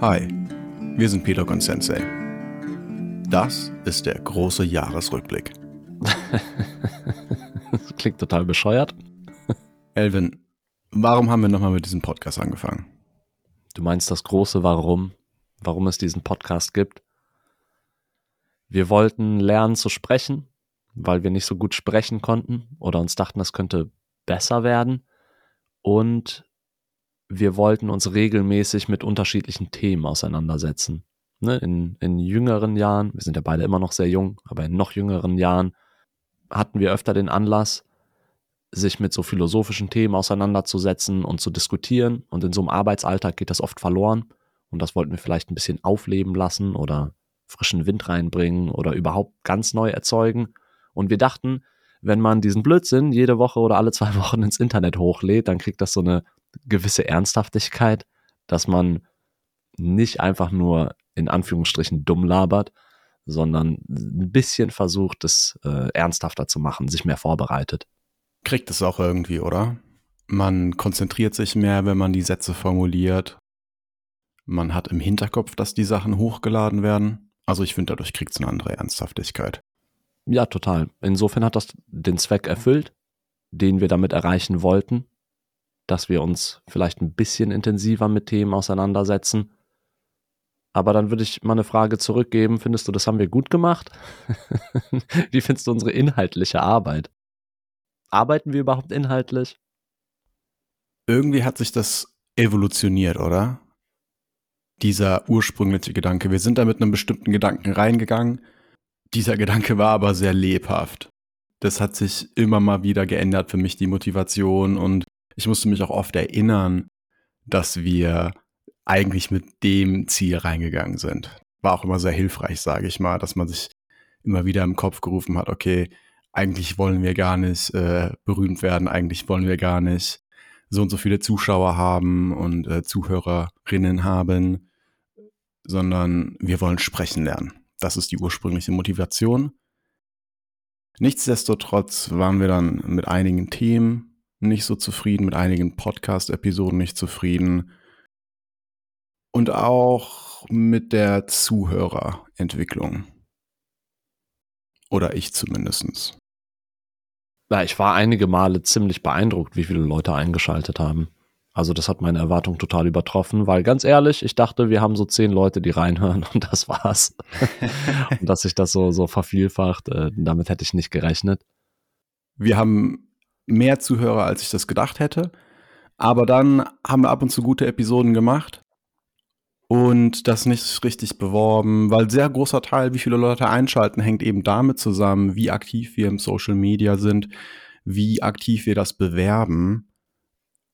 Hi, wir sind Peter und Sensei. Das ist der große Jahresrückblick. das klingt total bescheuert. Elvin, warum haben wir nochmal mit diesem Podcast angefangen? Du meinst das große Warum, warum es diesen Podcast gibt? Wir wollten lernen zu sprechen, weil wir nicht so gut sprechen konnten oder uns dachten, das könnte besser werden. Und wir wollten uns regelmäßig mit unterschiedlichen Themen auseinandersetzen. Ne, in, in jüngeren Jahren, wir sind ja beide immer noch sehr jung, aber in noch jüngeren Jahren hatten wir öfter den Anlass, sich mit so philosophischen Themen auseinanderzusetzen und zu diskutieren. Und in so einem Arbeitsalltag geht das oft verloren. Und das wollten wir vielleicht ein bisschen aufleben lassen oder frischen Wind reinbringen oder überhaupt ganz neu erzeugen. Und wir dachten, wenn man diesen Blödsinn jede Woche oder alle zwei Wochen ins Internet hochlädt, dann kriegt das so eine gewisse Ernsthaftigkeit, dass man nicht einfach nur in Anführungsstrichen dumm labert, sondern ein bisschen versucht, es äh, ernsthafter zu machen, sich mehr vorbereitet. Kriegt es auch irgendwie, oder? Man konzentriert sich mehr, wenn man die Sätze formuliert. Man hat im Hinterkopf, dass die Sachen hochgeladen werden. Also ich finde, dadurch kriegt es eine andere Ernsthaftigkeit. Ja, total. Insofern hat das den Zweck erfüllt, den wir damit erreichen wollten, dass wir uns vielleicht ein bisschen intensiver mit Themen auseinandersetzen. Aber dann würde ich mal eine Frage zurückgeben. Findest du, das haben wir gut gemacht? Wie findest du unsere inhaltliche Arbeit? Arbeiten wir überhaupt inhaltlich? Irgendwie hat sich das evolutioniert, oder? Dieser ursprüngliche Gedanke. Wir sind da mit einem bestimmten Gedanken reingegangen. Dieser Gedanke war aber sehr lebhaft. Das hat sich immer mal wieder geändert für mich, die Motivation. Und ich musste mich auch oft erinnern, dass wir eigentlich mit dem Ziel reingegangen sind. War auch immer sehr hilfreich, sage ich mal, dass man sich immer wieder im Kopf gerufen hat, okay, eigentlich wollen wir gar nicht äh, berühmt werden, eigentlich wollen wir gar nicht so und so viele Zuschauer haben und äh, Zuhörerinnen haben, sondern wir wollen sprechen lernen. Das ist die ursprüngliche Motivation. Nichtsdestotrotz waren wir dann mit einigen Themen nicht so zufrieden, mit einigen Podcast-Episoden nicht zufrieden und auch mit der Zuhörerentwicklung. Oder ich zumindest. Ja, ich war einige Male ziemlich beeindruckt, wie viele Leute eingeschaltet haben. Also das hat meine Erwartung total übertroffen, weil ganz ehrlich, ich dachte, wir haben so zehn Leute, die reinhören und das war's. und dass sich das so, so vervielfacht, äh, damit hätte ich nicht gerechnet. Wir haben mehr Zuhörer, als ich das gedacht hätte. Aber dann haben wir ab und zu gute Episoden gemacht und das nicht richtig beworben, weil sehr großer Teil, wie viele Leute einschalten, hängt eben damit zusammen, wie aktiv wir im Social Media sind, wie aktiv wir das bewerben.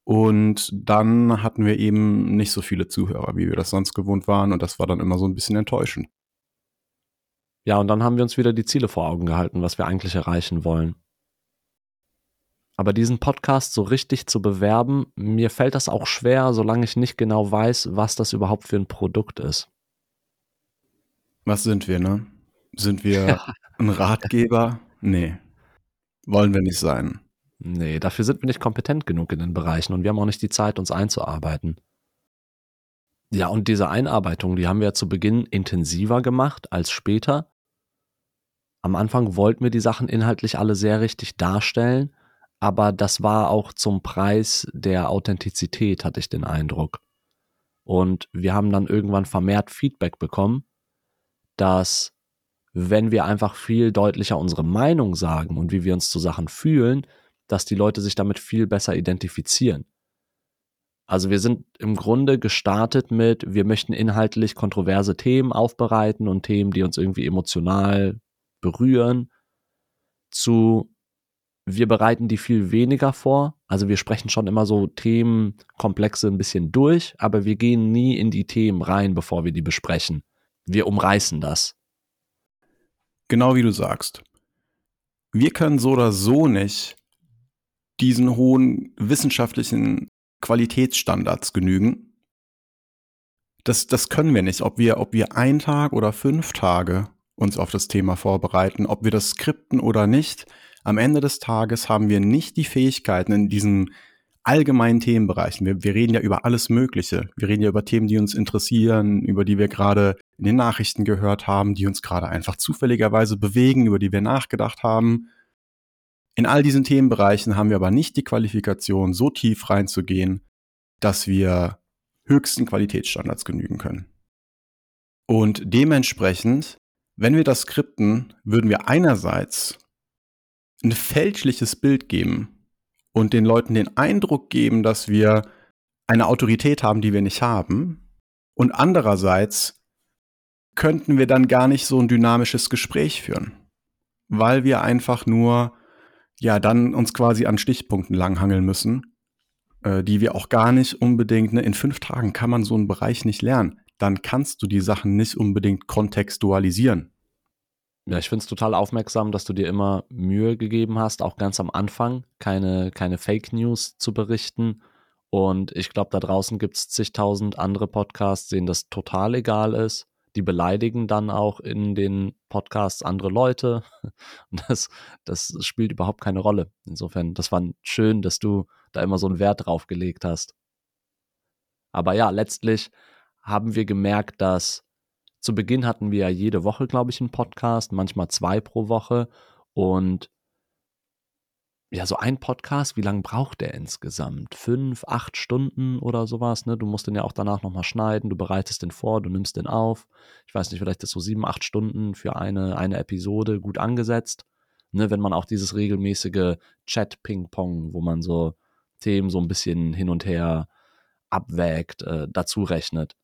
Und dann hatten wir eben nicht so viele Zuhörer, wie wir das sonst gewohnt waren. Und das war dann immer so ein bisschen enttäuschend. Ja, und dann haben wir uns wieder die Ziele vor Augen gehalten, was wir eigentlich erreichen wollen. Aber diesen Podcast so richtig zu bewerben, mir fällt das auch schwer, solange ich nicht genau weiß, was das überhaupt für ein Produkt ist. Was sind wir, ne? Sind wir ein Ratgeber? Nee. Wollen wir nicht sein. Nee, dafür sind wir nicht kompetent genug in den Bereichen und wir haben auch nicht die Zeit, uns einzuarbeiten. Ja, und diese Einarbeitung, die haben wir ja zu Beginn intensiver gemacht als später. Am Anfang wollten wir die Sachen inhaltlich alle sehr richtig darstellen aber das war auch zum Preis der Authentizität, hatte ich den Eindruck. Und wir haben dann irgendwann vermehrt Feedback bekommen, dass wenn wir einfach viel deutlicher unsere Meinung sagen und wie wir uns zu Sachen fühlen, dass die Leute sich damit viel besser identifizieren. Also wir sind im Grunde gestartet mit, wir möchten inhaltlich kontroverse Themen aufbereiten und Themen, die uns irgendwie emotional berühren, zu wir bereiten die viel weniger vor. Also wir sprechen schon immer so Themenkomplexe ein bisschen durch, aber wir gehen nie in die Themen rein, bevor wir die besprechen. Wir umreißen das. Genau wie du sagst. Wir können so oder so nicht diesen hohen wissenschaftlichen Qualitätsstandards genügen. Das, das können wir nicht. Ob wir, ob wir einen Tag oder fünf Tage uns auf das Thema vorbereiten, ob wir das skripten oder nicht, am Ende des Tages haben wir nicht die Fähigkeiten, in diesem allgemeinen Themenbereichen. Wir, wir reden ja über alles Mögliche. Wir reden ja über Themen, die uns interessieren, über die wir gerade in den Nachrichten gehört haben, die uns gerade einfach zufälligerweise bewegen, über die wir nachgedacht haben. In all diesen Themenbereichen haben wir aber nicht die Qualifikation, so tief reinzugehen, dass wir höchsten Qualitätsstandards genügen können. Und dementsprechend, wenn wir das skripten, würden wir einerseits ein fälschliches Bild geben und den Leuten den Eindruck geben, dass wir eine Autorität haben, die wir nicht haben. Und andererseits könnten wir dann gar nicht so ein dynamisches Gespräch führen, weil wir einfach nur ja dann uns quasi an Stichpunkten langhangeln müssen, äh, die wir auch gar nicht unbedingt. Ne, in fünf Tagen kann man so einen Bereich nicht lernen. Dann kannst du die Sachen nicht unbedingt kontextualisieren. Ja, ich finde es total aufmerksam, dass du dir immer Mühe gegeben hast, auch ganz am Anfang keine, keine Fake News zu berichten. Und ich glaube, da draußen gibt es zigtausend andere Podcasts, denen das total egal ist. Die beleidigen dann auch in den Podcasts andere Leute. Und das, das spielt überhaupt keine Rolle. Insofern, das war schön, dass du da immer so einen Wert drauf gelegt hast. Aber ja, letztlich haben wir gemerkt, dass zu Beginn hatten wir ja jede Woche, glaube ich, einen Podcast, manchmal zwei pro Woche. Und ja, so ein Podcast, wie lange braucht der insgesamt? Fünf, acht Stunden oder sowas, ne? Du musst den ja auch danach nochmal schneiden, du bereitest den vor, du nimmst den auf. Ich weiß nicht, vielleicht ist so sieben, acht Stunden für eine, eine Episode gut angesetzt. Ne, wenn man auch dieses regelmäßige Chat-Ping-Pong, wo man so Themen so ein bisschen hin und her abwägt, äh, dazu rechnet.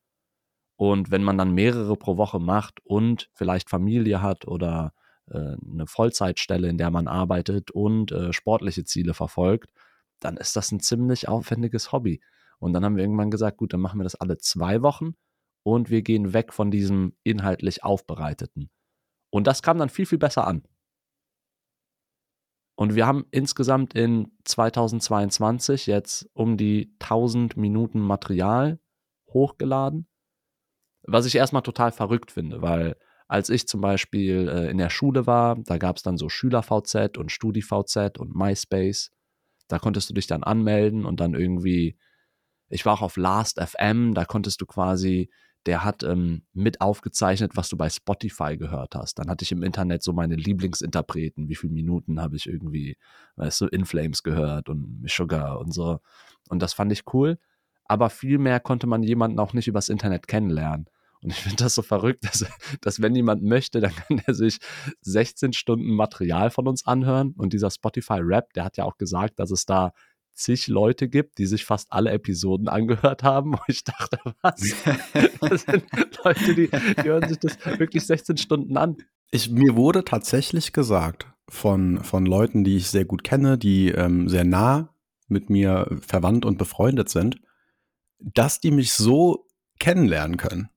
Und wenn man dann mehrere pro Woche macht und vielleicht Familie hat oder äh, eine Vollzeitstelle, in der man arbeitet und äh, sportliche Ziele verfolgt, dann ist das ein ziemlich aufwendiges Hobby. Und dann haben wir irgendwann gesagt, gut, dann machen wir das alle zwei Wochen und wir gehen weg von diesem inhaltlich aufbereiteten. Und das kam dann viel, viel besser an. Und wir haben insgesamt in 2022 jetzt um die 1000 Minuten Material hochgeladen was ich erstmal total verrückt finde, weil als ich zum Beispiel äh, in der Schule war, da gab es dann so Schüler-VZ und Studi-VZ und MySpace. Da konntest du dich dann anmelden und dann irgendwie, ich war auch auf Last.fm, da konntest du quasi, der hat ähm, mit aufgezeichnet, was du bei Spotify gehört hast. Dann hatte ich im Internet so meine Lieblingsinterpreten, wie viele Minuten habe ich irgendwie, weißt du, In Flames gehört und Sugar und so. Und das fand ich cool. Aber viel mehr konnte man jemanden auch nicht übers Internet kennenlernen. Und ich finde das so verrückt, dass, dass wenn jemand möchte, dann kann er sich 16 Stunden Material von uns anhören. Und dieser Spotify-Rap, der hat ja auch gesagt, dass es da zig Leute gibt, die sich fast alle Episoden angehört haben. Und ich dachte, was? Das sind Leute, die, die hören sich das wirklich 16 Stunden an. Ich, mir wurde tatsächlich gesagt von, von Leuten, die ich sehr gut kenne, die ähm, sehr nah mit mir verwandt und befreundet sind, dass die mich so kennenlernen können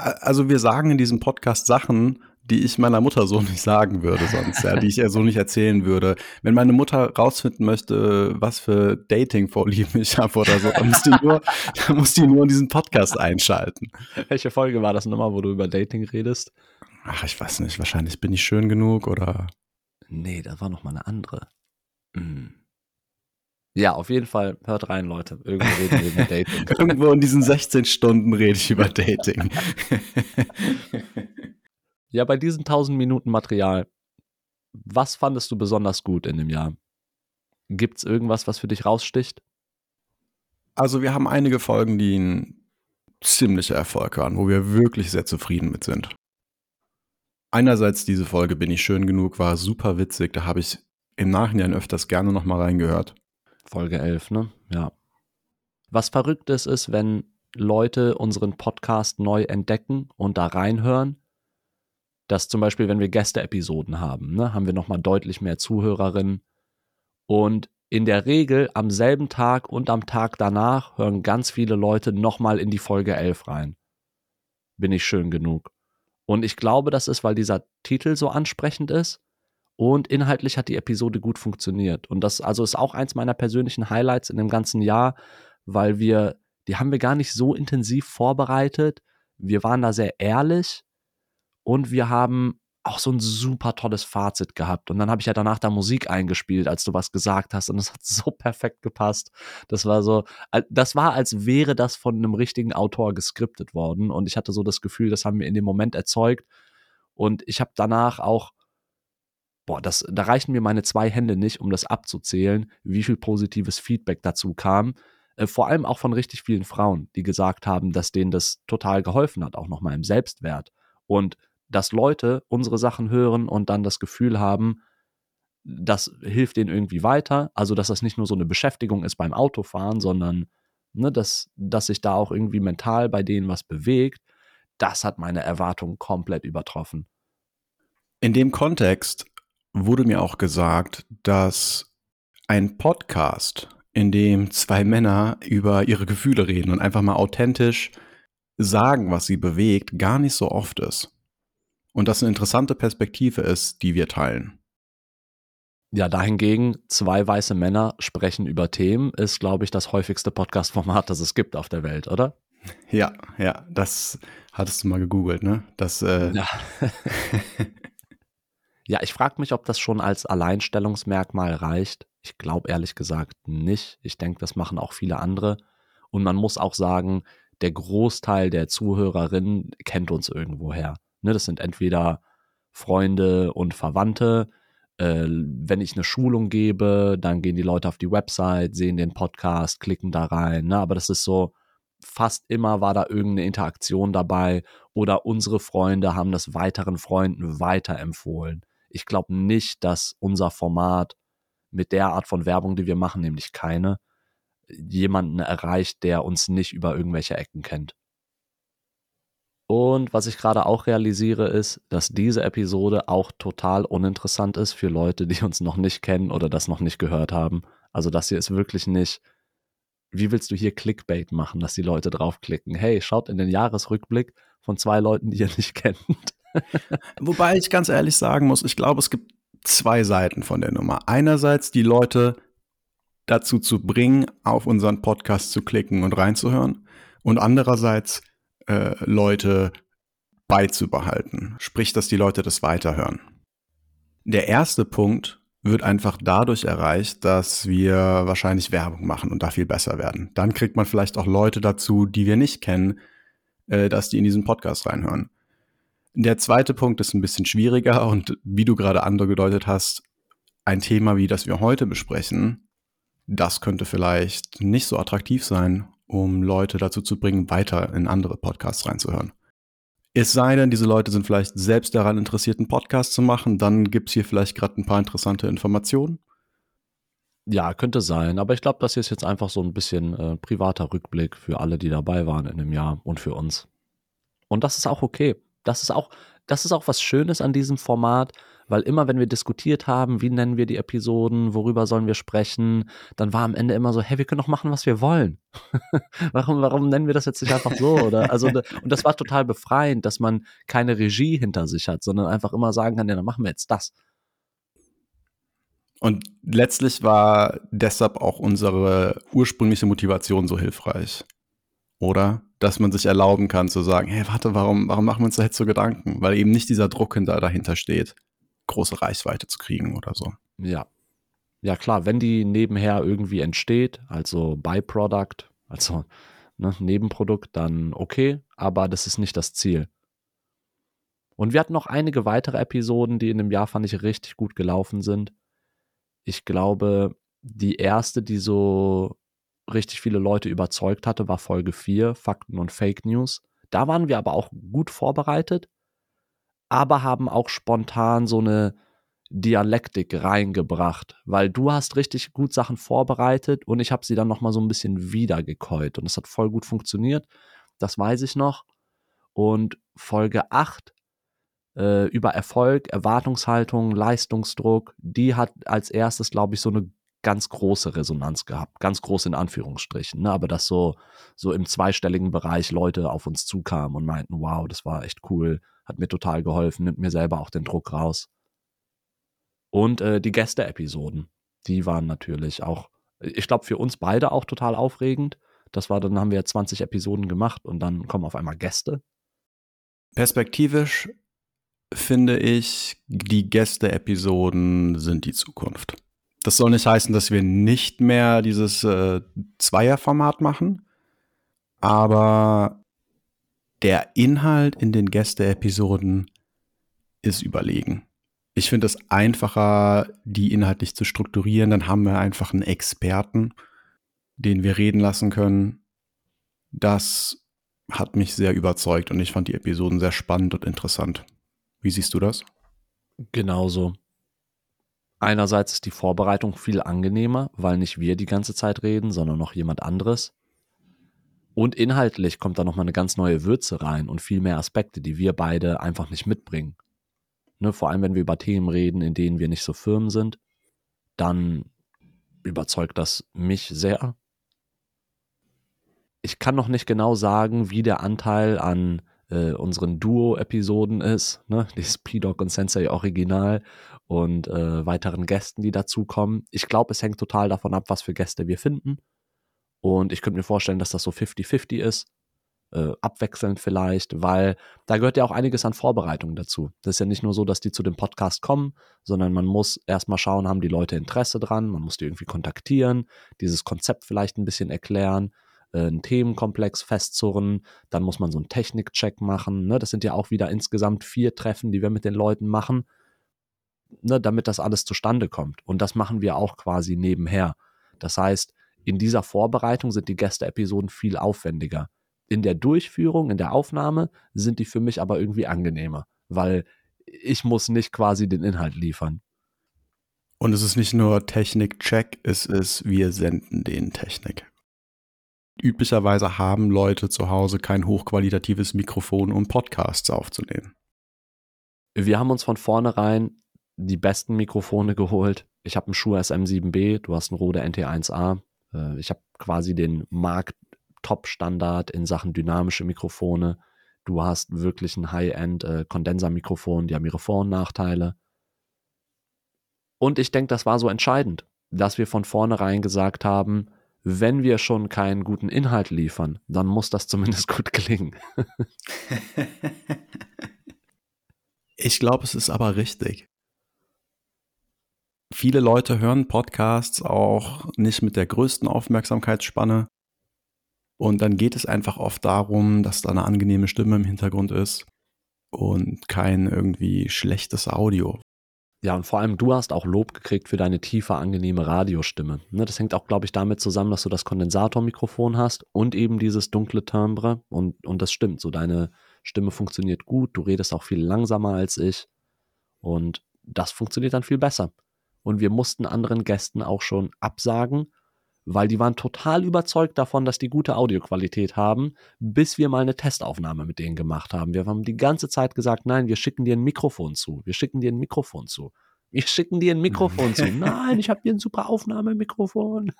also wir sagen in diesem Podcast Sachen, die ich meiner Mutter so nicht sagen würde sonst, ja, die ich ihr so nicht erzählen würde. Wenn meine Mutter rausfinden möchte, was für Dating-Vorlieben ich habe oder so, dann muss, die nur, dann muss die nur in diesen Podcast einschalten. Welche Folge war das nochmal, wo du über Dating redest? Ach, ich weiß nicht. Wahrscheinlich bin ich schön genug oder. Nee, das war noch mal eine andere. Hm. Ja, auf jeden Fall hört rein, Leute. Irgendwo reden wir über Dating. Irgendwo in diesen 16 Stunden rede ich über Dating. ja, bei diesen 1000 Minuten Material, was fandest du besonders gut in dem Jahr? Gibt es irgendwas, was für dich raussticht? Also wir haben einige Folgen, die ein ziemlicher Erfolg waren, wo wir wirklich sehr zufrieden mit sind. Einerseits diese Folge Bin ich schön genug war super witzig, da habe ich im Nachhinein öfters gerne nochmal reingehört. Folge 11, ne? Ja. Was Verrücktes ist, wenn Leute unseren Podcast neu entdecken und da reinhören, dass zum Beispiel, wenn wir Gäste-Episoden haben, ne, haben wir nochmal deutlich mehr Zuhörerinnen. Und in der Regel am selben Tag und am Tag danach hören ganz viele Leute nochmal in die Folge 11 rein. Bin ich schön genug. Und ich glaube, das ist, weil dieser Titel so ansprechend ist und inhaltlich hat die Episode gut funktioniert. Und das also ist auch eins meiner persönlichen Highlights in dem ganzen Jahr, weil wir, die haben wir gar nicht so intensiv vorbereitet. Wir waren da sehr ehrlich und wir haben auch so ein super tolles Fazit gehabt. Und dann habe ich ja danach da Musik eingespielt, als du was gesagt hast. Und es hat so perfekt gepasst. Das war so, das war, als wäre das von einem richtigen Autor geskriptet worden. Und ich hatte so das Gefühl, das haben wir in dem Moment erzeugt. Und ich habe danach auch, boah, das, da reichen mir meine zwei Hände nicht, um das abzuzählen, wie viel positives Feedback dazu kam. Äh, vor allem auch von richtig vielen Frauen, die gesagt haben, dass denen das total geholfen hat, auch nochmal im Selbstwert. Und dass Leute unsere Sachen hören und dann das Gefühl haben, das hilft denen irgendwie weiter. Also, dass das nicht nur so eine Beschäftigung ist beim Autofahren, sondern ne, dass, dass sich da auch irgendwie mental bei denen was bewegt, das hat meine Erwartungen komplett übertroffen. In dem Kontext wurde mir auch gesagt, dass ein Podcast, in dem zwei Männer über ihre Gefühle reden und einfach mal authentisch sagen, was sie bewegt, gar nicht so oft ist. Und das eine interessante Perspektive ist, die wir teilen. Ja, dahingegen, zwei weiße Männer sprechen über Themen, ist, glaube ich, das häufigste Podcast-Format, das es gibt auf der Welt, oder? Ja, ja, das hattest du mal gegoogelt, ne? Das, äh ja. ja, ich frage mich, ob das schon als Alleinstellungsmerkmal reicht. Ich glaube ehrlich gesagt nicht. Ich denke, das machen auch viele andere. Und man muss auch sagen, der Großteil der Zuhörerinnen kennt uns irgendwoher. Ne, das sind entweder Freunde und Verwandte. Äh, wenn ich eine Schulung gebe, dann gehen die Leute auf die Website, sehen den Podcast, klicken da rein. Ne? Aber das ist so, fast immer war da irgendeine Interaktion dabei oder unsere Freunde haben das weiteren Freunden weiterempfohlen. Ich glaube nicht, dass unser Format mit der Art von Werbung, die wir machen, nämlich keine, jemanden erreicht, der uns nicht über irgendwelche Ecken kennt. Und was ich gerade auch realisiere, ist, dass diese Episode auch total uninteressant ist für Leute, die uns noch nicht kennen oder das noch nicht gehört haben. Also das hier ist wirklich nicht, wie willst du hier Clickbait machen, dass die Leute draufklicken? Hey, schaut in den Jahresrückblick von zwei Leuten, die ihr nicht kennt. Wobei ich ganz ehrlich sagen muss, ich glaube, es gibt zwei Seiten von der Nummer. Einerseits die Leute dazu zu bringen, auf unseren Podcast zu klicken und reinzuhören. Und andererseits äh, Leute beizubehalten. Sprich, dass die Leute das weiterhören. Der erste Punkt wird einfach dadurch erreicht, dass wir wahrscheinlich Werbung machen und da viel besser werden. Dann kriegt man vielleicht auch Leute dazu, die wir nicht kennen, äh, dass die in diesen Podcast reinhören. Der zweite Punkt ist ein bisschen schwieriger und wie du gerade angedeutet hast, ein Thema wie das wir heute besprechen, das könnte vielleicht nicht so attraktiv sein um Leute dazu zu bringen, weiter in andere Podcasts reinzuhören. Es sei denn, diese Leute sind vielleicht selbst daran interessiert, einen Podcast zu machen, dann gibt es hier vielleicht gerade ein paar interessante Informationen. Ja, könnte sein, aber ich glaube, das hier ist jetzt einfach so ein bisschen äh, privater Rückblick für alle, die dabei waren in dem Jahr und für uns. Und das ist auch okay. Das ist auch, das ist auch was Schönes an diesem Format, weil immer, wenn wir diskutiert haben, wie nennen wir die Episoden, worüber sollen wir sprechen, dann war am Ende immer so, hey, wir können doch machen, was wir wollen. warum, warum nennen wir das jetzt nicht einfach so? Oder also und das war total befreiend, dass man keine Regie hinter sich hat, sondern einfach immer sagen kann, ja, dann machen wir jetzt das. Und letztlich war deshalb auch unsere ursprüngliche Motivation so hilfreich. Oder? Dass man sich erlauben kann zu sagen, hey, warte, warum, warum machen wir uns da jetzt so Gedanken? Weil eben nicht dieser Druck hinter, dahinter steht große Reichweite zu kriegen oder so. Ja. Ja, klar, wenn die nebenher irgendwie entsteht, also Byproduct, also ne, Nebenprodukt, dann okay, aber das ist nicht das Ziel. Und wir hatten noch einige weitere Episoden, die in dem Jahr fand ich richtig gut gelaufen sind. Ich glaube, die erste, die so richtig viele Leute überzeugt hatte, war Folge 4, Fakten und Fake News. Da waren wir aber auch gut vorbereitet aber haben auch spontan so eine Dialektik reingebracht, weil du hast richtig gut Sachen vorbereitet und ich habe sie dann noch mal so ein bisschen wiedergekäut und es hat voll gut funktioniert. Das weiß ich noch. Und Folge 8 äh, über Erfolg, Erwartungshaltung, Leistungsdruck, die hat als erstes, glaube ich, so eine ganz große Resonanz gehabt. Ganz groß in Anführungsstrichen. Ne? Aber dass so, so im zweistelligen Bereich Leute auf uns zukamen und meinten, wow, das war echt cool hat mir total geholfen, nimmt mir selber auch den Druck raus. Und äh, die Gäste-Episoden, die waren natürlich auch, ich glaube, für uns beide auch total aufregend. Das war, dann haben wir 20 Episoden gemacht und dann kommen auf einmal Gäste. Perspektivisch finde ich, die Gäste-Episoden sind die Zukunft. Das soll nicht heißen, dass wir nicht mehr dieses äh, Zweierformat machen, aber der Inhalt in den Gäste-Episoden ist überlegen. Ich finde es einfacher, die inhaltlich zu strukturieren. Dann haben wir einfach einen Experten, den wir reden lassen können. Das hat mich sehr überzeugt und ich fand die Episoden sehr spannend und interessant. Wie siehst du das? Genauso. Einerseits ist die Vorbereitung viel angenehmer, weil nicht wir die ganze Zeit reden, sondern noch jemand anderes. Und inhaltlich kommt da nochmal eine ganz neue Würze rein und viel mehr Aspekte, die wir beide einfach nicht mitbringen. Ne, vor allem, wenn wir über Themen reden, in denen wir nicht so firm sind, dann überzeugt das mich sehr. Ich kann noch nicht genau sagen, wie der Anteil an äh, unseren Duo-Episoden ist, ne? dieses P-Doc und Sensei Original und äh, weiteren Gästen, die dazukommen. Ich glaube, es hängt total davon ab, was für Gäste wir finden. Und ich könnte mir vorstellen, dass das so 50-50 ist. Äh, abwechselnd vielleicht, weil da gehört ja auch einiges an Vorbereitung dazu. Das ist ja nicht nur so, dass die zu dem Podcast kommen, sondern man muss erstmal schauen, haben die Leute Interesse dran, man muss die irgendwie kontaktieren, dieses Konzept vielleicht ein bisschen erklären äh, einen Themenkomplex festzurren, dann muss man so einen Technikcheck machen. Ne? Das sind ja auch wieder insgesamt vier Treffen, die wir mit den Leuten machen, ne? damit das alles zustande kommt. Und das machen wir auch quasi nebenher. Das heißt, in dieser Vorbereitung sind die Gäste-Episoden viel aufwendiger. In der Durchführung, in der Aufnahme sind die für mich aber irgendwie angenehmer, weil ich muss nicht quasi den Inhalt liefern. Und es ist nicht nur Technik-Check, es ist, wir senden den Technik üblicherweise haben Leute zu Hause kein hochqualitatives Mikrofon, um Podcasts aufzunehmen. Wir haben uns von vornherein die besten Mikrofone geholt. Ich habe einen Shure SM7B, du hast einen Rode NT1A. Äh, ich habe quasi den Markt-Top-Standard in Sachen dynamische Mikrofone. Du hast wirklich ein High-End-Kondensermikrofon, die haben ihre Vor- und Nachteile. Und ich denke, das war so entscheidend, dass wir von vornherein gesagt haben, wenn wir schon keinen guten Inhalt liefern, dann muss das zumindest gut klingen. ich glaube, es ist aber richtig. Viele Leute hören Podcasts auch nicht mit der größten Aufmerksamkeitsspanne. Und dann geht es einfach oft darum, dass da eine angenehme Stimme im Hintergrund ist und kein irgendwie schlechtes Audio. Ja, und vor allem du hast auch Lob gekriegt für deine tiefe, angenehme Radiostimme. Ne, das hängt auch, glaube ich, damit zusammen, dass du das Kondensatormikrofon hast und eben dieses dunkle Timbre. Und, und das stimmt, so deine Stimme funktioniert gut, du redest auch viel langsamer als ich. Und das funktioniert dann viel besser. Und wir mussten anderen Gästen auch schon absagen, weil die waren total überzeugt davon, dass die gute Audioqualität haben, bis wir mal eine Testaufnahme mit denen gemacht haben. Wir haben die ganze Zeit gesagt, nein, wir schicken dir ein Mikrofon zu. Wir schicken dir ein Mikrofon zu. Wir schicken dir ein Mikrofon zu. Nein, ich habe hier ein super Aufnahmemikrofon.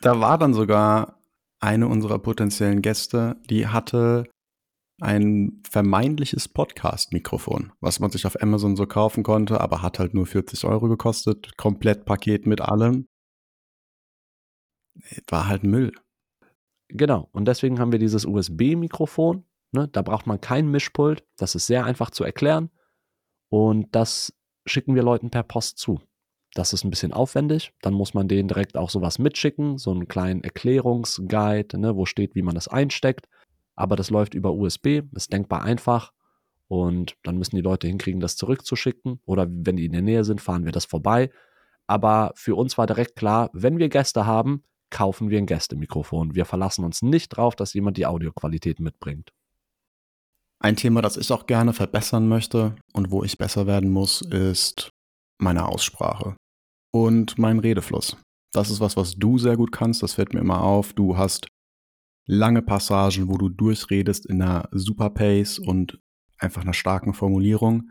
da war dann sogar eine unserer potenziellen Gäste, die hatte ein vermeintliches Podcast-Mikrofon, was man sich auf Amazon so kaufen konnte, aber hat halt nur 40 Euro gekostet, komplett Paket mit allem war halt Müll. Genau. Und deswegen haben wir dieses USB-Mikrofon. Ne? Da braucht man kein Mischpult. Das ist sehr einfach zu erklären. Und das schicken wir Leuten per Post zu. Das ist ein bisschen aufwendig. Dann muss man denen direkt auch sowas mitschicken, so einen kleinen Erklärungsguide, ne, wo steht, wie man das einsteckt. Aber das läuft über USB, ist denkbar einfach. Und dann müssen die Leute hinkriegen, das zurückzuschicken. Oder wenn die in der Nähe sind, fahren wir das vorbei. Aber für uns war direkt klar, wenn wir Gäste haben, kaufen wir ein Gästemikrofon. Wir verlassen uns nicht drauf, dass jemand die Audioqualität mitbringt. Ein Thema, das ich auch gerne verbessern möchte und wo ich besser werden muss, ist meine Aussprache und mein Redefluss. Das ist was, was du sehr gut kannst, das fällt mir immer auf. Du hast lange Passagen, wo du durchredest in einer super Pace und einfach einer starken Formulierung.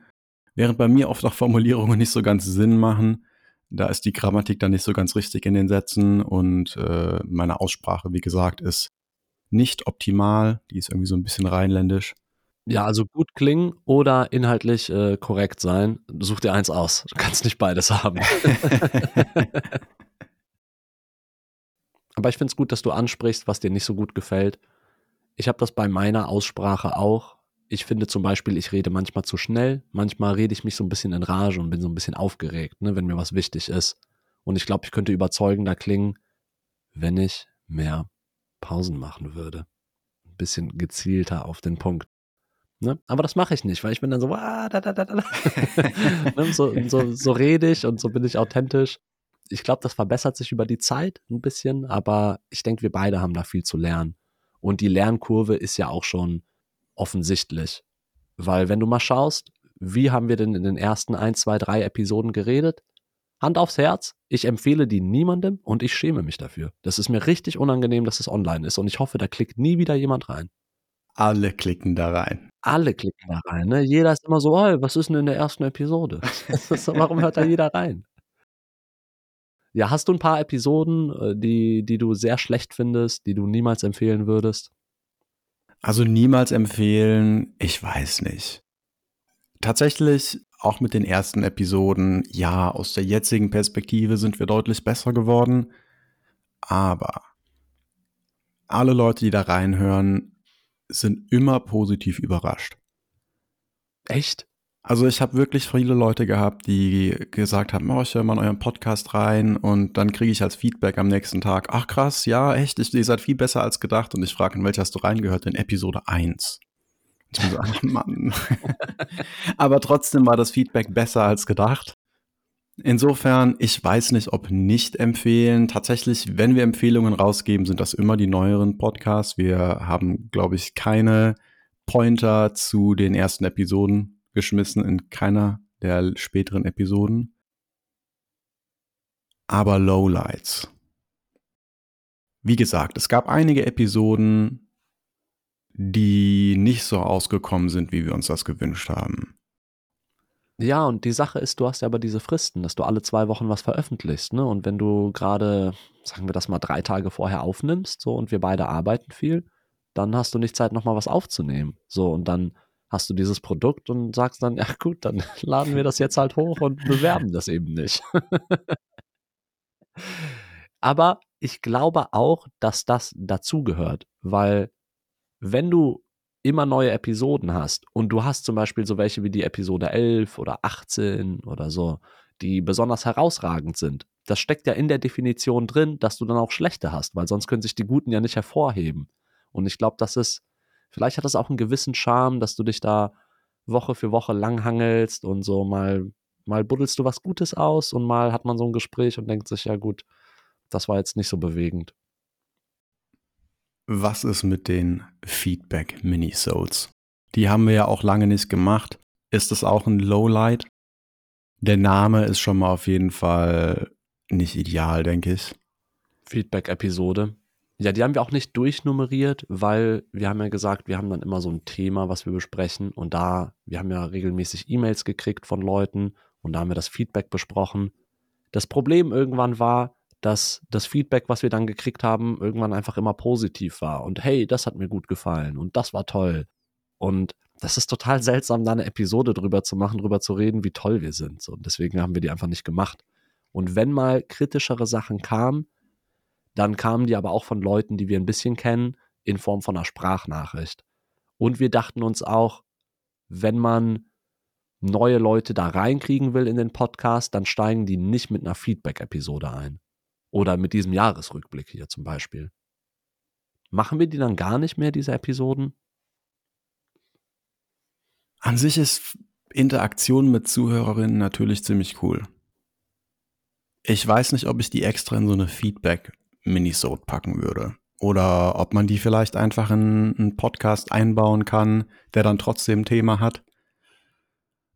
Während bei mir oft auch Formulierungen nicht so ganz Sinn machen, da ist die Grammatik dann nicht so ganz richtig in den Sätzen und äh, meine Aussprache, wie gesagt, ist nicht optimal. Die ist irgendwie so ein bisschen rheinländisch. Ja, also gut klingen oder inhaltlich äh, korrekt sein. Such dir eins aus. Du kannst nicht beides haben. Aber ich finde es gut, dass du ansprichst, was dir nicht so gut gefällt. Ich habe das bei meiner Aussprache auch. ich finde zum Beispiel, ich rede manchmal zu schnell, manchmal rede ich mich so ein bisschen in Rage und bin so ein bisschen aufgeregt, ne, wenn mir was wichtig ist. Und ich glaube, ich könnte überzeugender klingen, wenn ich mehr Pausen machen würde. Ein bisschen gezielter auf den Punkt. Ne? Aber das mache ich nicht, weil ich bin dann so, ah, da, da, da, ne? so, so, so rede ich und so bin ich authentisch. Ich glaube, das verbessert sich über die Zeit ein bisschen, aber ich denke, wir beide haben da viel zu lernen. Und die Lernkurve ist ja auch schon offensichtlich. Weil wenn du mal schaust, wie haben wir denn in den ersten ein, zwei, drei Episoden geredet? Hand aufs Herz, ich empfehle die niemandem und ich schäme mich dafür. Das ist mir richtig unangenehm, dass es online ist und ich hoffe, da klickt nie wieder jemand rein. Alle klicken da rein. Alle klicken da rein. Ne? Jeder ist immer so, oh, was ist denn in der ersten Episode? Warum hört da jeder rein? Ja, hast du ein paar Episoden, äh, die, die du sehr schlecht findest, die du niemals empfehlen würdest? Also niemals empfehlen, ich weiß nicht. Tatsächlich auch mit den ersten Episoden, ja, aus der jetzigen Perspektive sind wir deutlich besser geworden. Aber alle Leute, die da reinhören, sind immer positiv überrascht. Echt? Also ich habe wirklich viele Leute gehabt, die gesagt haben, oh, ich höre mal in euren Podcast rein und dann kriege ich als Feedback am nächsten Tag, ach krass, ja, echt, ihr seid viel besser als gedacht und ich frage, in welcher hast du reingehört? In Episode 1. Ich bin so, ach Mann. Aber trotzdem war das Feedback besser als gedacht. Insofern, ich weiß nicht, ob nicht empfehlen. Tatsächlich, wenn wir Empfehlungen rausgeben, sind das immer die neueren Podcasts. Wir haben, glaube ich, keine Pointer zu den ersten Episoden geschmissen in keiner der späteren Episoden. Aber Lowlights. Wie gesagt, es gab einige Episoden, die nicht so ausgekommen sind, wie wir uns das gewünscht haben. Ja, und die Sache ist, du hast ja aber diese Fristen, dass du alle zwei Wochen was veröffentlichst, ne? Und wenn du gerade, sagen wir das mal, drei Tage vorher aufnimmst, so und wir beide arbeiten viel, dann hast du nicht Zeit, nochmal was aufzunehmen. So, und dann hast du dieses Produkt und sagst dann, ja gut, dann laden wir das jetzt halt hoch und bewerben das eben nicht. aber ich glaube auch, dass das dazugehört, weil wenn du immer neue Episoden hast und du hast zum Beispiel so welche wie die Episode 11 oder 18 oder so, die besonders herausragend sind, das steckt ja in der Definition drin, dass du dann auch schlechte hast, weil sonst können sich die Guten ja nicht hervorheben. Und ich glaube, das ist, vielleicht hat das auch einen gewissen Charme, dass du dich da Woche für Woche langhangelst und so mal, mal buddelst du was Gutes aus und mal hat man so ein Gespräch und denkt sich, ja gut, das war jetzt nicht so bewegend. Was ist mit den Feedback-Minisodes? Die haben wir ja auch lange nicht gemacht. Ist das auch ein Lowlight? Der Name ist schon mal auf jeden Fall nicht ideal, denke ich. Feedback-Episode. Ja, die haben wir auch nicht durchnummeriert, weil wir haben ja gesagt, wir haben dann immer so ein Thema, was wir besprechen. Und da, wir haben ja regelmäßig E-Mails gekriegt von Leuten und da haben wir das Feedback besprochen. Das Problem irgendwann war, dass das Feedback, was wir dann gekriegt haben, irgendwann einfach immer positiv war. Und hey, das hat mir gut gefallen und das war toll. Und das ist total seltsam, da eine Episode drüber zu machen, drüber zu reden, wie toll wir sind. Und deswegen haben wir die einfach nicht gemacht. Und wenn mal kritischere Sachen kamen, dann kamen die aber auch von Leuten, die wir ein bisschen kennen, in Form von einer Sprachnachricht. Und wir dachten uns auch, wenn man neue Leute da reinkriegen will in den Podcast, dann steigen die nicht mit einer Feedback-Episode ein. Oder mit diesem Jahresrückblick hier zum Beispiel. Machen wir die dann gar nicht mehr, diese Episoden? An sich ist Interaktion mit Zuhörerinnen natürlich ziemlich cool. Ich weiß nicht, ob ich die extra in so eine Feedback-Minisode packen würde. Oder ob man die vielleicht einfach in einen Podcast einbauen kann, der dann trotzdem ein Thema hat.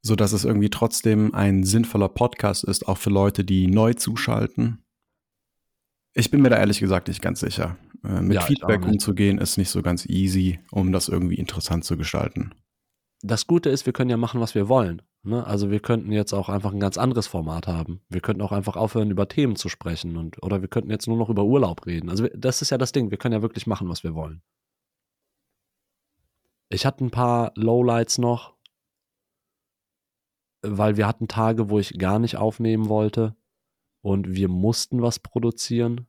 So dass es irgendwie trotzdem ein sinnvoller Podcast ist, auch für Leute, die neu zuschalten. Ich bin mir da ehrlich gesagt nicht ganz sicher. Äh, mit ja, Feedback umzugehen ist nicht so ganz easy, um das irgendwie interessant zu gestalten. Das Gute ist, wir können ja machen, was wir wollen. Ne? Also wir könnten jetzt auch einfach ein ganz anderes Format haben. Wir könnten auch einfach aufhören, über Themen zu sprechen und oder wir könnten jetzt nur noch über Urlaub reden. Also das ist ja das Ding. Wir können ja wirklich machen, was wir wollen. Ich hatte ein paar Lowlights noch, weil wir hatten Tage, wo ich gar nicht aufnehmen wollte und wir mussten was produzieren.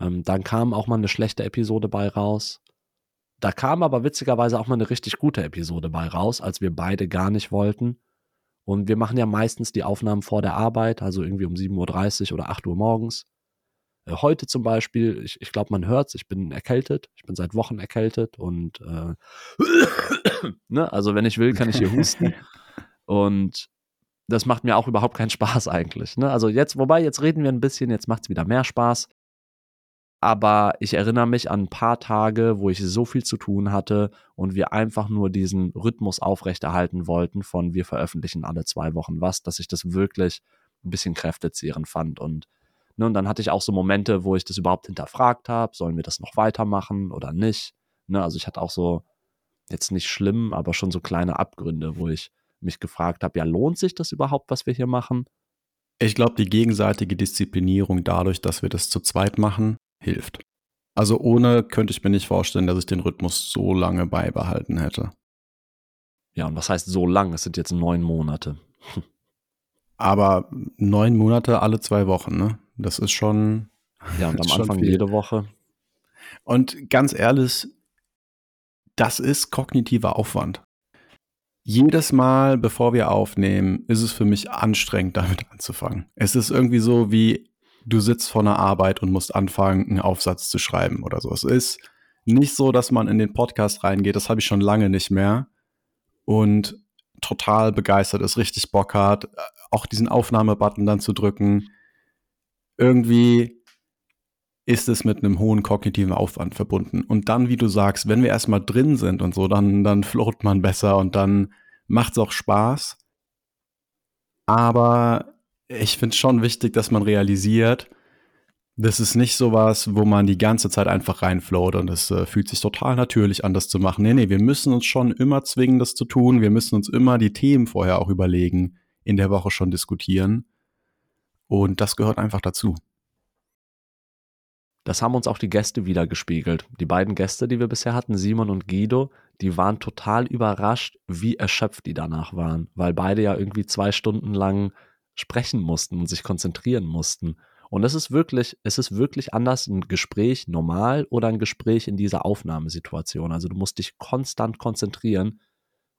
Ähm, dann kam auch mal eine schlechte Episode bei raus. Da kam aber witzigerweise auch mal eine richtig gute Episode bei raus, als wir beide gar nicht wollten. Und wir machen ja meistens die Aufnahmen vor der Arbeit, also irgendwie um 7.30 Uhr oder 8 Uhr morgens. Äh, heute zum Beispiel, ich, ich glaube, man hört es, ich bin erkältet, ich bin seit Wochen erkältet und äh, ne, also wenn ich will, kann ich hier husten. und das macht mir auch überhaupt keinen Spaß eigentlich. Ne? Also jetzt, wobei, jetzt reden wir ein bisschen, jetzt macht es wieder mehr Spaß. Aber ich erinnere mich an ein paar Tage, wo ich so viel zu tun hatte und wir einfach nur diesen Rhythmus aufrechterhalten wollten von wir veröffentlichen alle zwei Wochen was, dass ich das wirklich ein bisschen kräftezehrend fand. Und, ne, und dann hatte ich auch so Momente, wo ich das überhaupt hinterfragt habe, sollen wir das noch weitermachen oder nicht. Ne, also ich hatte auch so, jetzt nicht schlimm, aber schon so kleine Abgründe, wo ich mich gefragt habe, ja, lohnt sich das überhaupt, was wir hier machen? Ich glaube, die gegenseitige Disziplinierung dadurch, dass wir das zu zweit machen, hilft. Also ohne könnte ich mir nicht vorstellen, dass ich den Rhythmus so lange beibehalten hätte. Ja, und was heißt so lang? Es sind jetzt neun Monate. Aber neun Monate alle zwei Wochen, ne? Das ist schon. Ja, und am Anfang viel. jede Woche. Und ganz ehrlich, das ist kognitiver Aufwand. Jedes Mal, bevor wir aufnehmen, ist es für mich anstrengend, damit anzufangen. Es ist irgendwie so wie, du sitzt vor einer Arbeit und musst anfangen, einen Aufsatz zu schreiben oder so. Es ist nicht so, dass man in den Podcast reingeht, das habe ich schon lange nicht mehr. Und total begeistert ist, richtig Bock hat, auch diesen Aufnahmebutton dann zu drücken. Irgendwie ist es mit einem hohen kognitiven Aufwand verbunden. Und dann, wie du sagst, wenn wir erstmal drin sind und so, dann, dann float man besser und dann macht es auch Spaß. Aber ich finde es schon wichtig, dass man realisiert, das ist nicht sowas, wo man die ganze Zeit einfach reinflowt und es äh, fühlt sich total natürlich an, das zu machen. Nee, nee, wir müssen uns schon immer zwingen, das zu tun. Wir müssen uns immer die Themen vorher auch überlegen, in der Woche schon diskutieren. Und das gehört einfach dazu. Das haben uns auch die Gäste wieder gespiegelt. Die beiden Gäste, die wir bisher hatten, Simon und Guido, die waren total überrascht, wie erschöpft die danach waren, weil beide ja irgendwie zwei Stunden lang sprechen mussten und sich konzentrieren mussten. Und es ist wirklich, es ist wirklich anders ein Gespräch normal oder ein Gespräch in dieser Aufnahmesituation. Also du musst dich konstant konzentrieren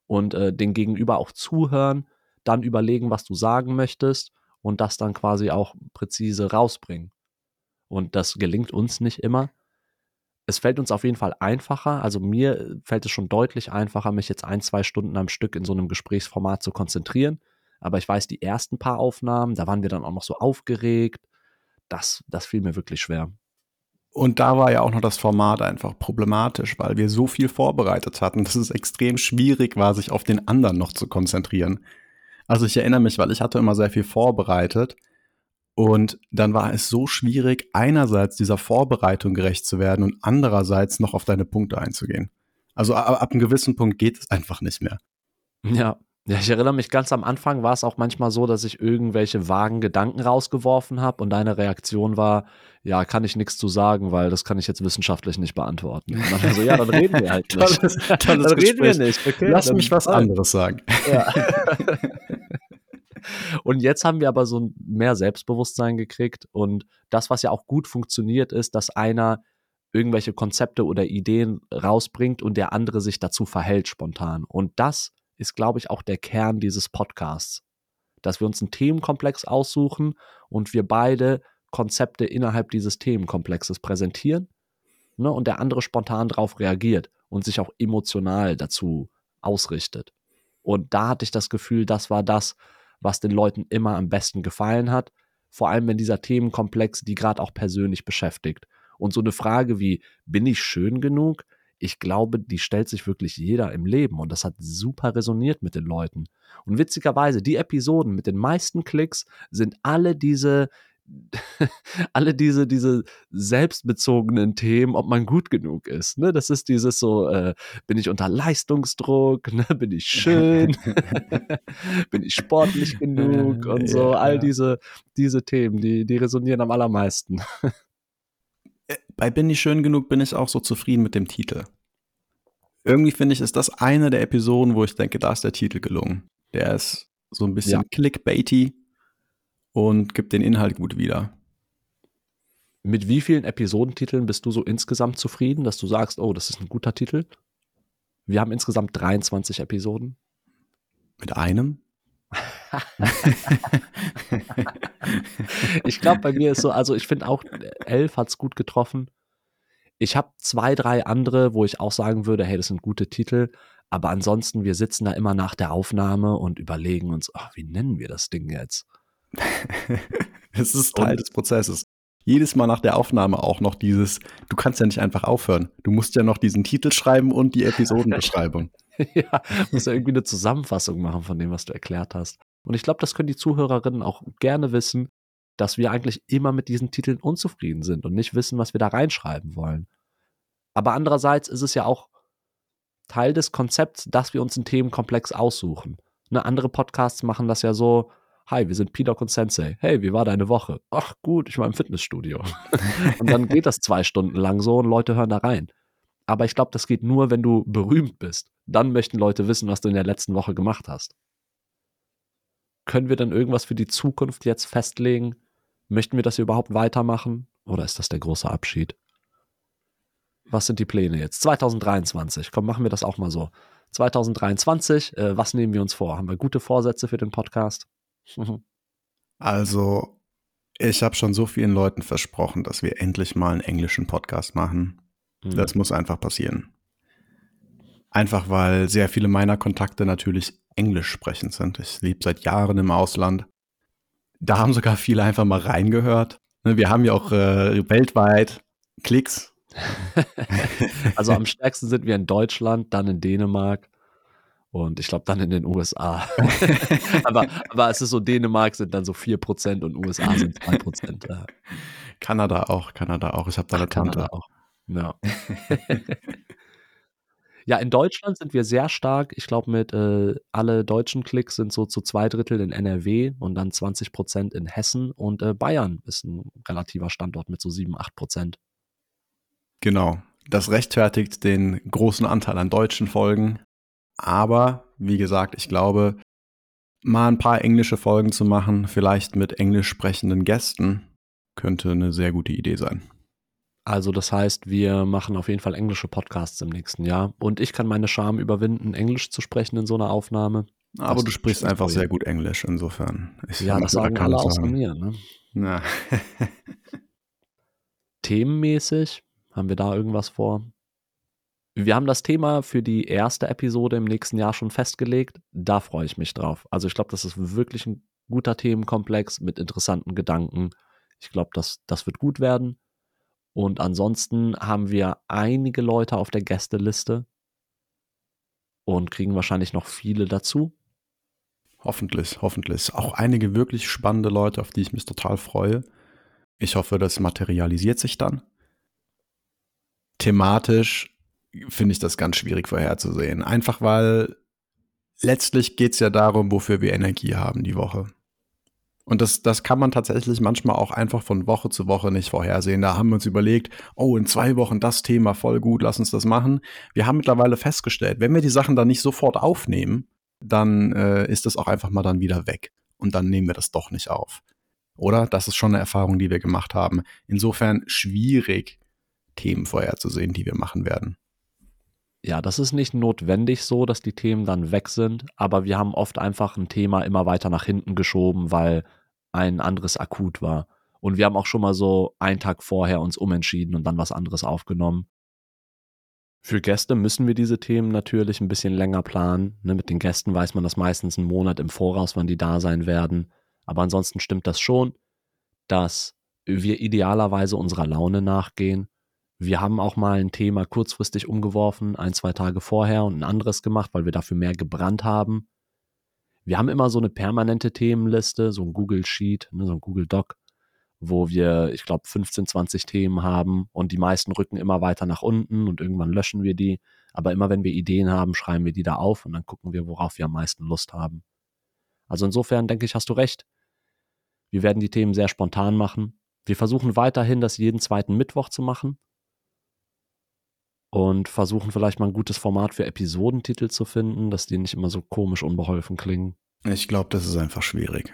und äh, den Gegenüber auch zuhören, dann überlegen, was du sagen möchtest und das dann quasi auch präzise rausbringen. Und das gelingt uns nicht immer. Es fällt uns auf jeden Fall einfacher. Also mir fällt es schon deutlich einfacher, mich jetzt ein, zwei Stunden am Stück in so einem Gesprächsformat zu konzentrieren aber ich weiß, die ersten paar Aufnahmen, da waren wir dann auch noch so aufgeregt. Das, das fiel mir wirklich schwer. Und da war ja auch noch das Format einfach problematisch, weil wir so viel vorbereitet hatten, dass es extrem schwierig war, sich auf den anderen noch zu konzentrieren. Also ich erinnere mich, weil ich hatte immer sehr viel vorbereitet und dann war es so schwierig, einerseits dieser Vorbereitung gerecht zu werden und andererseits noch auf deine Punkte einzugehen. Also ab, ab einem gewissen Punkt geht es einfach nicht mehr. Ja, ja, ich erinnere mich ganz am Anfang war es auch manchmal so, dass ich irgendwelche vagen Gedanken rausgeworfen habe und deine Reaktion war, ja, kann ich nichts zu sagen, weil das kann ich jetzt wissenschaftlich nicht beantworten. Und dann so, ja, dann reden wir halt nicht. tolles, tolles dann reden wir nicht. Okay, Lass mich was anderes sagen. Ja. und jetzt haben wir aber so mehr Selbstbewusstsein gekriegt und das, was ja auch gut funktioniert, ist, dass einer irgendwelche Konzepte oder Ideen rausbringt und der andere sich dazu verhält spontan. Und das ist, glaube ich, auch der Kern dieses Podcasts. Dass wir uns einen Themenkomplex aussuchen und wir beide Konzepte innerhalb dieses Themenkomplexes präsentieren ne, und der andere spontan darauf reagiert und sich auch emotional dazu ausrichtet. Und da hatte ich das Gefühl, das war das, was den Leuten immer am besten gefallen hat, vor allem wenn dieser Themenkomplex die gerade auch persönlich beschäftigt. Und so eine Frage wie, bin ich schön genug? Ich glaube, die stellt sich wirklich jeder im Leben und das hat super resoniert mit den Leuten. Und witzigerweise, die Episoden mit den meisten Klicks sind alle diese, alle diese, diese selbstbezogenen Themen, ob man gut genug ist. Ne? Das ist dieses so, äh, bin ich unter Leistungsdruck, ne? bin ich schön, bin ich sportlich genug und so, all diese, diese Themen, die, die resonieren am allermeisten. Bei Bin ich schön genug bin ich auch so zufrieden mit dem Titel. Irgendwie finde ich, ist das eine der Episoden, wo ich denke, da ist der Titel gelungen. Der ist so ein bisschen ja. clickbaity und gibt den Inhalt gut wieder. Mit wie vielen Episodentiteln bist du so insgesamt zufrieden, dass du sagst, oh, das ist ein guter Titel? Wir haben insgesamt 23 Episoden. Mit einem? ich glaube, bei mir ist so, also ich finde auch, elf hat es gut getroffen. Ich habe zwei, drei andere, wo ich auch sagen würde, hey, das sind gute Titel. Aber ansonsten, wir sitzen da immer nach der Aufnahme und überlegen uns, ach, wie nennen wir das Ding jetzt? Es ist Teil und, des Prozesses. Jedes Mal nach der Aufnahme auch noch dieses, du kannst ja nicht einfach aufhören. Du musst ja noch diesen Titel schreiben und die Episodenbeschreibung. ja, musst ja irgendwie eine Zusammenfassung machen von dem, was du erklärt hast. Und ich glaube, das können die Zuhörerinnen auch gerne wissen, dass wir eigentlich immer mit diesen Titeln unzufrieden sind und nicht wissen, was wir da reinschreiben wollen. Aber andererseits ist es ja auch Teil des Konzepts, dass wir uns einen Themenkomplex aussuchen. Ne, andere Podcasts machen das ja so, hi, wir sind P-Doc und Sensei. Hey, wie war deine Woche? Ach gut, ich war im Fitnessstudio. und dann geht das zwei Stunden lang so und Leute hören da rein. Aber ich glaube, das geht nur, wenn du berühmt bist. Dann möchten Leute wissen, was du in der letzten Woche gemacht hast. Können wir dann irgendwas für die Zukunft jetzt festlegen? Möchten wir das überhaupt weitermachen? Oder ist das der große Abschied? Was sind die Pläne jetzt? 2023. Komm, machen wir das auch mal so. 2023, äh, was nehmen wir uns vor? Haben wir gute Vorsätze für den Podcast? also, ich habe schon so vielen Leuten versprochen, dass wir endlich mal einen englischen Podcast machen. Mhm. Das muss einfach passieren. Einfach weil sehr viele meiner Kontakte natürlich englisch sprechend sind. Ich lebe seit Jahren im Ausland. Da haben sogar viele einfach mal reingehört. Ne, wir haben ja auch äh, weltweit Klicks. also am stärksten sind wir in Deutschland, dann in Dänemark und ich glaube dann in den USA. aber, aber es ist so, Dänemark sind dann so 4% und USA sind 2%. Kanada auch, Kanada auch. Ich habe da eine Tante. Kanada auch. Ja. ja, in Deutschland sind wir sehr stark. Ich glaube, mit äh, alle deutschen Klicks sind so zu zwei Drittel in NRW und dann 20 Prozent in Hessen. Und äh, Bayern ist ein relativer Standort mit so 7, 8 Prozent. Genau. Das rechtfertigt den großen Anteil an deutschen Folgen. Aber, wie gesagt, ich glaube, mal ein paar englische Folgen zu machen, vielleicht mit englisch sprechenden Gästen, könnte eine sehr gute Idee sein. Also das heißt, wir machen auf jeden Fall englische Podcasts im nächsten Jahr. Und ich kann meine Scham überwinden, Englisch zu sprechen in so einer Aufnahme. Aber das du sprichst einfach Projekt. sehr gut Englisch, insofern. Ich ja, das sagen alle außer mir. Ne? Ja. Themenmäßig haben wir da irgendwas vor? Wir haben das Thema für die erste Episode im nächsten Jahr schon festgelegt. Da freue ich mich drauf. Also ich glaube, das ist wirklich ein guter Themenkomplex mit interessanten Gedanken. Ich glaube, das, das wird gut werden. Und ansonsten haben wir einige Leute auf der Gästeliste und kriegen wahrscheinlich noch viele dazu. Hoffentlich, hoffentlich. Auch einige wirklich spannende Leute, auf die ich mich total freue. Ich hoffe, das materialisiert sich dann. Thematisch finde ich das ganz schwierig vorherzusehen. Einfach weil letztlich geht es ja darum, wofür wir Energie haben die Woche. Und das, das kann man tatsächlich manchmal auch einfach von Woche zu Woche nicht vorhersehen. Da haben wir uns überlegt, oh, in zwei Wochen das Thema voll gut, lass uns das machen. Wir haben mittlerweile festgestellt, wenn wir die Sachen dann nicht sofort aufnehmen, dann äh, ist das auch einfach mal dann wieder weg. Und dann nehmen wir das doch nicht auf. Oder? Das ist schon eine Erfahrung, die wir gemacht haben. Insofern schwierig, Themen vorherzusehen, die wir machen werden. Ja, das ist nicht notwendig so, dass die Themen dann weg sind, aber wir haben oft einfach ein Thema immer weiter nach hinten geschoben, weil ein anderes akut war. Und wir haben auch schon mal so einen Tag vorher uns umentschieden und dann was anderes aufgenommen. Für Gäste müssen wir diese Themen natürlich ein bisschen länger planen. Ne, mit den Gästen weiß man das meistens einen Monat im Voraus, wann die da sein werden. Aber ansonsten stimmt das schon, dass wir idealerweise unserer Laune nachgehen. Wir haben auch mal ein Thema kurzfristig umgeworfen, ein, zwei Tage vorher und ein anderes gemacht, weil wir dafür mehr gebrannt haben. Wir haben immer so eine permanente Themenliste, so ein Google Sheet, ne, so ein Google Doc, wo wir, ich glaube, 15, 20 Themen haben und die meisten rücken immer weiter nach unten und irgendwann löschen wir die. Aber immer wenn wir Ideen haben, schreiben wir die da auf und dann gucken wir, worauf wir am meisten Lust haben. Also insofern denke ich, hast du recht. Wir werden die Themen sehr spontan machen. Wir versuchen weiterhin, das jeden zweiten Mittwoch zu machen und versuchen vielleicht mal ein gutes Format für Episodentitel zu finden, dass die nicht immer so komisch unbeholfen klingen. Ich glaube, das ist einfach schwierig.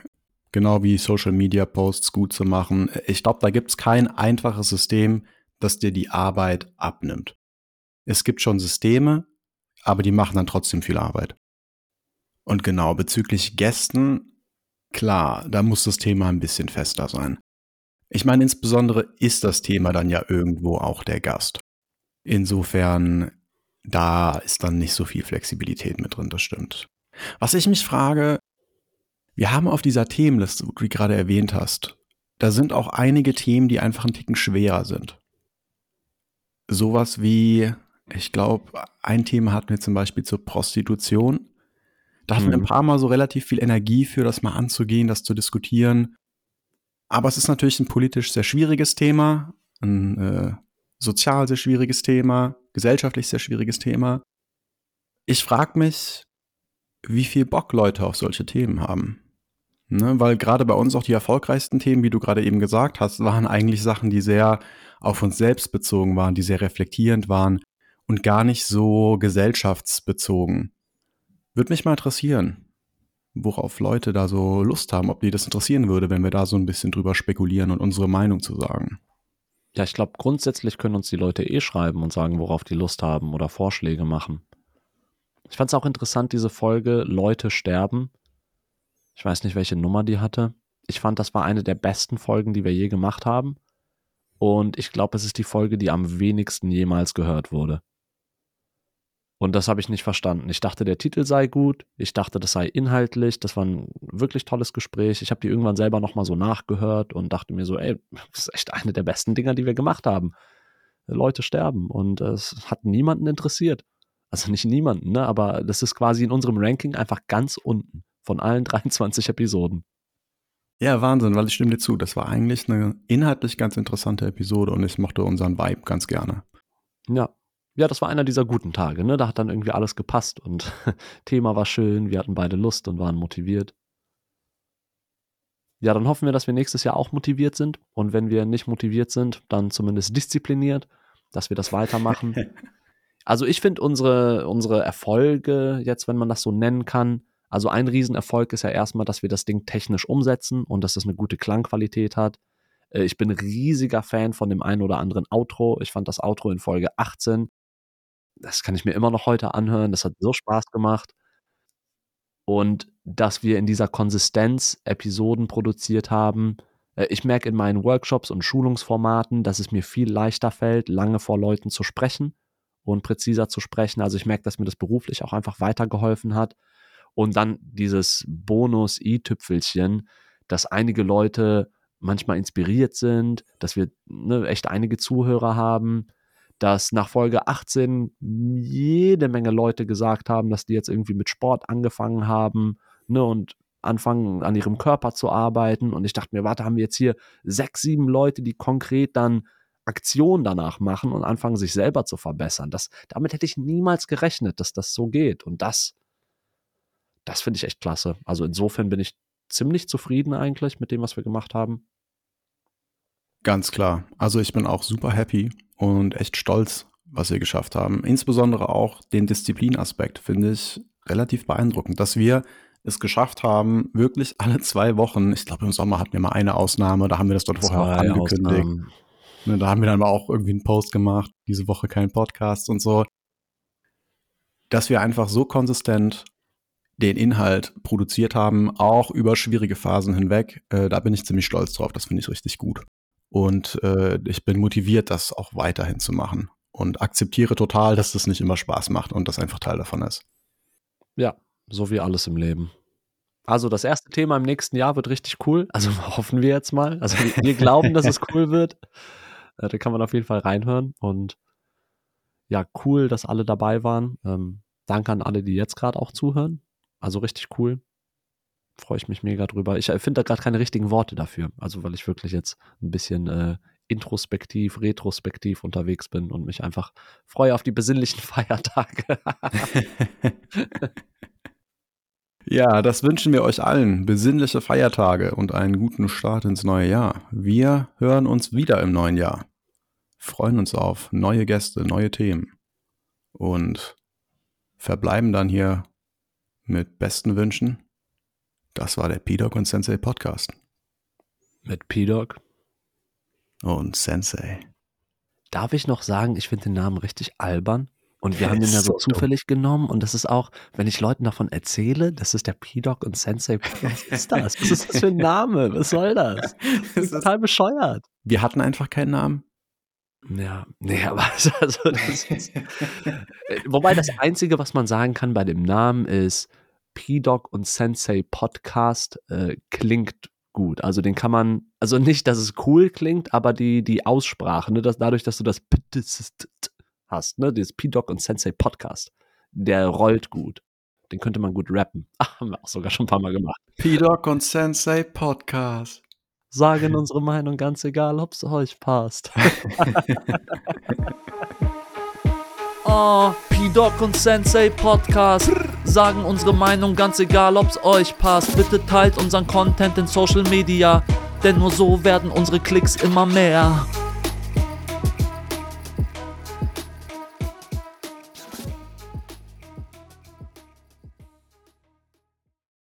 Genau wie Social Media Posts gut zu machen. Ich glaube, da gibt es kein einfaches System, das dir die Arbeit abnimmt. Es gibt schon Systeme, aber die machen dann trotzdem viel Arbeit. Und genau, bezüglich Gästen, klar, da muss das Thema ein bisschen fester sein. Ich meine, insbesondere ist das Thema dann ja irgendwo auch der Gast. Insofern, da ist dann nicht so viel Flexibilität mit drin, das stimmt. Was ich mich frage, wir haben auf dieser Themenliste, wo du gerade erwähnt hast, da sind auch einige Themen, die einfach einen Ticken schwerer sind. Sowas wie, ich glaube, ein Thema hatten wir zum Beispiel zur Prostitution. Da hatten mhm. wir ein mhm. paar Mal so relativ viel Energie für, das mal anzugehen, das zu diskutieren. Aber es ist natürlich ein politisch sehr schwieriges Thema, ein äh, sozial sehr schwieriges Thema, gesellschaftlich sehr schwieriges Thema. Ich frage mich, wie viel Bock Leute auf solche Themen haben. Ne, weil gerade bei uns auch die erfolgreichsten Themen, wie du gerade eben gesagt hast, waren eigentlich Sachen, die sehr auf uns selbst bezogen waren, die sehr reflektierend waren und gar nicht so gesellschaftsbezogen. Würde mich mal interessieren, worauf Leute da so Lust haben, ob die das interessieren würde, wenn wir da so ein bisschen drüber spekulieren und unsere Meinung zu sagen. Ja, ich glaube, grundsätzlich können uns die Leute eh schreiben und sagen, worauf die Lust haben oder Vorschläge machen. Ich fand es auch interessant, diese Folge Leute sterben. Ich weiß nicht, welche Nummer die hatte. Ich fand, das war eine der besten Folgen, die wir je gemacht haben. Und ich glaube, es ist die Folge, die am wenigsten jemals gehört wurde. Und das habe ich nicht verstanden. Ich dachte, der Titel sei gut. Ich dachte, das sei inhaltlich. Das war ein wirklich tolles Gespräch. Ich habe die irgendwann selber nochmal so nachgehört und dachte mir so, ey, das ist echt eine der besten Dinger, die wir gemacht haben. Leute sterben und es hat niemanden interessiert. Also nicht niemanden, ne? aber das ist quasi in unserem Ranking einfach ganz unten von allen 23 Episoden. Ja, Wahnsinn, weil ich stimme dir zu. Das war eigentlich eine inhaltlich ganz interessante Episode und ich mochte unseren Vibe ganz gerne. Ja, ja, das war einer dieser guten Tage, ne? Da hat dann irgendwie alles gepasst und Thema war schön, wir hatten beide Lust und waren motiviert. Ja, dann hoffen wir, dass wir nächstes Jahr auch motiviert sind und wenn wir nicht motiviert sind, dann zumindest diszipliniert, dass wir das weitermachen. also ich finde unsere, unsere Erfolge, jetzt wenn man das so nennen kann, also ein Riesenerfolg ist ja erstmal, dass wir das Ding technisch umsetzen und dass es eine gute Klangqualität hat. Äh, ich bin riesiger Fan von dem einen oder anderen Outro. Ich fand das Outro in Folge 18 das kann ich mir immer noch heute anhören. Das hat so Spaß gemacht. Und dass wir in dieser Konsistenz Episoden produziert haben. Äh, ich merke in meinen Workshops und Schulungsformaten, dass es mir viel leichter fällt, lange vor Leuten zu sprechen und präziser zu sprechen. Also ich merke, dass mir das beruflich auch einfach weitergeholfen hat. Und dann dieses Bonus-i-Tüpfelchen, dass einige Leute manchmal inspiriert sind, dass wir ne, echt einige Zuhörer haben, dass nach Folge 18 jede Menge Leute gesagt haben, dass die jetzt irgendwie mit Sport angefangen haben ne, und anfangen an ihrem Körper zu arbeiten. Und ich dachte mir, warte, haben wir jetzt hier sechs, sieben Leute, die konkret dann Aktion danach machen und anfangen, sich selber zu verbessern. Das, damit hätte ich niemals gerechnet, dass das so geht. Und das, das finde ich echt klasse. Also insofern bin ich ziemlich zufrieden eigentlich mit dem, was wir gemacht haben. Ganz klar. Also ich bin auch super happy und echt stolz, was wir geschafft haben. Insbesondere auch den Disziplinaspekt finde ich relativ beeindruckend, dass wir es geschafft haben, wirklich alle zwei Wochen, ich glaube im Sommer hatten wir mal eine Ausnahme, da haben wir das dort vorher auch angekündigt. Ne, da haben wir dann mal auch irgendwie einen Post gemacht, diese Woche kein Podcast und so. Dass wir einfach so konsistent den Inhalt produziert haben, auch über schwierige Phasen hinweg, äh, da bin ich ziemlich stolz drauf. Das finde ich richtig gut. Und äh, ich bin motiviert, das auch weiterhin zu machen. Und akzeptiere total, dass das nicht immer Spaß macht und das einfach Teil davon ist. Ja, so wie alles im Leben. Also das erste Thema im nächsten Jahr wird richtig cool. Also hoffen wir jetzt mal. Also wir glauben, dass es cool wird. Äh, da kann man auf jeden Fall reinhören. Und ja, cool, dass alle dabei waren. Ähm, danke an alle, die jetzt gerade auch zuhören. Also richtig cool freue ich mich mega drüber. Ich äh, finde da gerade keine richtigen Worte dafür. Also weil ich wirklich jetzt ein bisschen äh, introspektiv, retrospektiv unterwegs bin und mich einfach freue auf die besinnlichen Feiertage. ja, das wünschen wir euch allen. Besinnliche Feiertage und einen guten Start ins neue Jahr. Wir hören uns wieder im neuen Jahr. Freuen uns auf neue Gäste, neue Themen und verbleiben dann hier mit besten Wünschen Das war der P-Dog und Sensei Podcast. Mit P-Dog. Und Sensei. Darf ich noch sagen, ich finde den Namen richtig albern. Und wir haben den ja so, So zufällig genommen. Und das ist auch, wenn ich Leuten davon erzähle, das ist der P-Dog und Sensei. Was ist das? Was ist das für ein Name? Was soll das? Das ist total bescheuert. Wir hatten einfach keinen Namen. Ja, nee, aber also das ist, Äh, Wobei das Einzige, was man sagen kann bei dem Namen ist, P-Dog und Sensei Podcast äh, klingt gut. Also den kann man, also nicht, dass es cool klingt, aber die, die Aussprache, ne, dass, dadurch, dass du das P- hast, ne, dieses P-Dog und Sensei Podcast, der rollt gut. Den könnte man gut rappen. Ach, haben wir auch sogar schon ein paar Mal gemacht. P-Dog und Sensei Podcast. Sagen unsere Meinung, ganz egal, ob es euch passt. Oh, P-Doc und Sensei Podcast sagen unsere Meinung ganz egal, ob's euch passt. Bitte teilt unseren Content in Social Media, denn nur so werden unsere Klicks immer mehr.